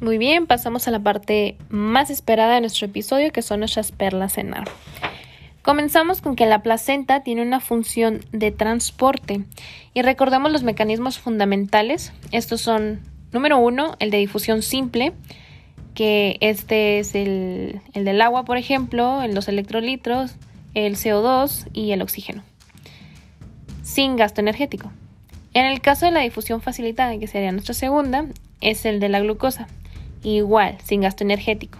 Muy bien, pasamos a la parte más esperada de nuestro episodio, que son nuestras perlas en ar. Comenzamos con que la placenta tiene una función de transporte y recordemos los mecanismos fundamentales. Estos son, número uno, el de difusión simple, que este es el, el del agua, por ejemplo, los electrolitos, el CO2 y el oxígeno, sin gasto energético. En el caso de la difusión facilitada, que sería nuestra segunda, es el de la glucosa, igual, sin gasto energético.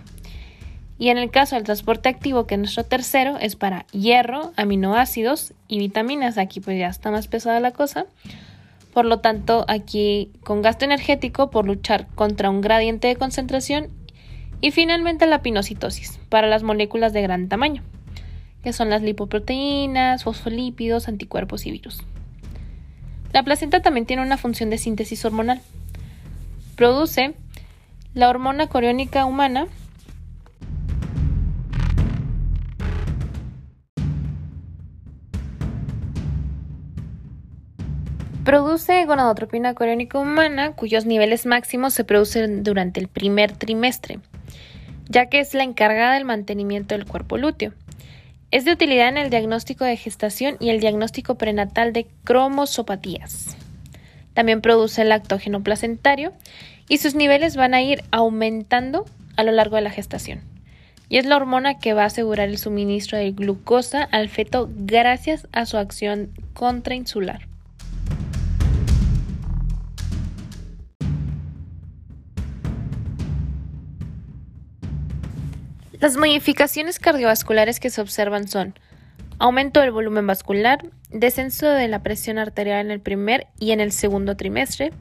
Y en el caso del transporte activo, que es nuestro tercero, es para hierro, aminoácidos y vitaminas. Aquí pues ya está más pesada la cosa. Por lo tanto, aquí con gasto energético por luchar contra un gradiente de concentración. Y finalmente la pinocitosis, para las moléculas de gran tamaño, que son las lipoproteínas, fosfolípidos, anticuerpos y virus. La placenta también tiene una función de síntesis hormonal. Produce la hormona coriónica humana Produce gonadotropina coriónica humana, cuyos niveles máximos se producen durante el primer trimestre, ya que es la encargada del mantenimiento del cuerpo lúteo. Es de utilidad en el diagnóstico de gestación y el diagnóstico prenatal de cromosopatías. También produce el lactógeno placentario y sus niveles van a ir aumentando a lo largo de la gestación. Y es la hormona que va a asegurar el suministro de glucosa al feto gracias a su acción contrainsular. Las modificaciones cardiovasculares que se observan son aumento del volumen vascular, descenso de la presión arterial en el primer y en el segundo trimestre,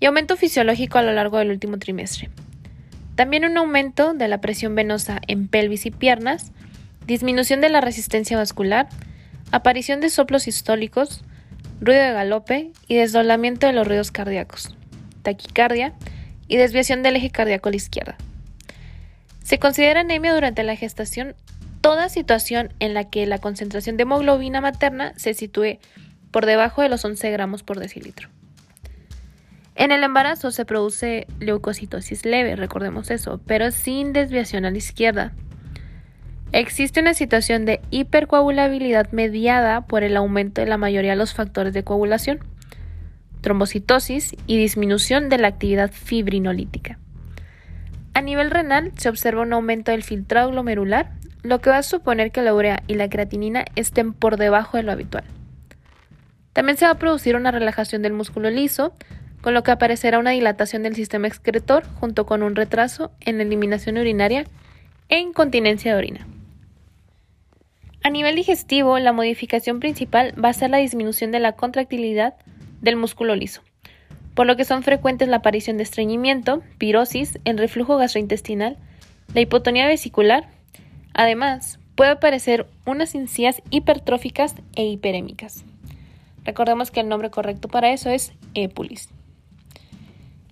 y aumento fisiológico a lo largo del último trimestre. También un aumento de la presión venosa en pelvis y piernas, disminución de la resistencia vascular, aparición de soplos sistólicos, ruido de galope y desdoblamiento de los ruidos cardíacos, taquicardia y desviación del eje cardíaco a la izquierda. Se considera anemia durante la gestación toda situación en la que la concentración de hemoglobina materna se sitúe por debajo de los 11 gramos por decilitro. En el embarazo se produce leucocitosis leve, recordemos eso, pero sin desviación a la izquierda. Existe una situación de hipercoagulabilidad mediada por el aumento de la mayoría de los factores de coagulación, trombocitosis y disminución de la actividad fibrinolítica. A nivel renal se observa un aumento del filtrado glomerular, lo que va a suponer que la urea y la creatinina estén por debajo de lo habitual. También se va a producir una relajación del músculo liso, con lo que aparecerá una dilatación del sistema excretor junto con un retraso en la eliminación urinaria e incontinencia de orina. A nivel digestivo, la modificación principal va a ser la disminución de la contractilidad del músculo liso, por lo que son frecuentes la aparición de estreñimiento, pirosis, el reflujo gastrointestinal, la hipotonía vesicular. Además, puede aparecer unas encías hipertróficas e hiperémicas. Recordemos que el nombre correcto para eso es épulis.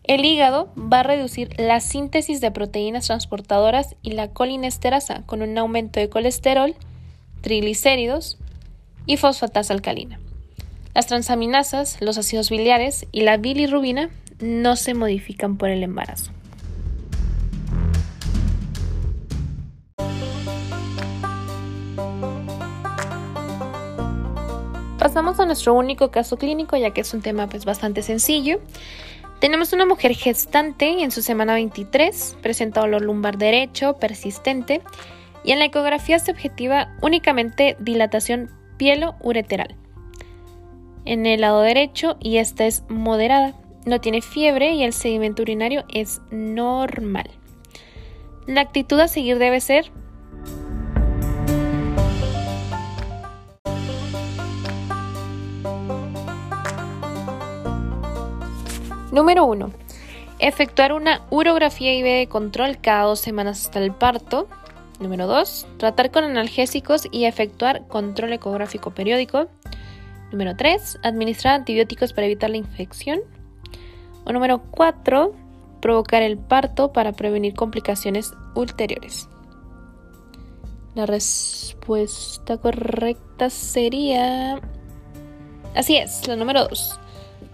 El hígado va a reducir la síntesis de proteínas transportadoras y la colinesterasa con un aumento de colesterol, triglicéridos y fosfatasa alcalina. Las transaminasas, los ácidos biliares y la bilirrubina no se modifican por el embarazo. Pasamos a nuestro único caso clínico, ya que es un tema pues, bastante sencillo. Tenemos una mujer gestante en su semana 23, presenta dolor lumbar derecho persistente y en la ecografía se objetiva únicamente dilatación pielo-ureteral. En el lado derecho y esta es moderada, no tiene fiebre y el sedimento urinario es normal. La actitud a seguir debe ser Número 1. Efectuar una urografía IV de control cada dos semanas hasta el parto. Número 2. Tratar con analgésicos y efectuar control ecográfico periódico. Número 3. Administrar antibióticos para evitar la infección. O número 4. Provocar el parto para prevenir complicaciones ulteriores. La respuesta correcta sería... Así es, la número 2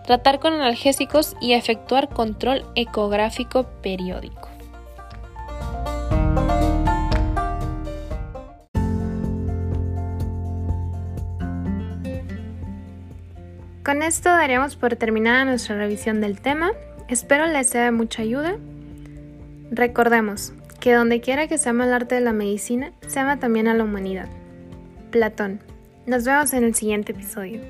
tratar con analgésicos y efectuar control ecográfico periódico. Con esto daríamos por terminada nuestra revisión del tema. Espero les sea de mucha ayuda. Recordemos que donde quiera que se ama el arte de la medicina, se ama también a la humanidad. Platón. Nos vemos en el siguiente episodio.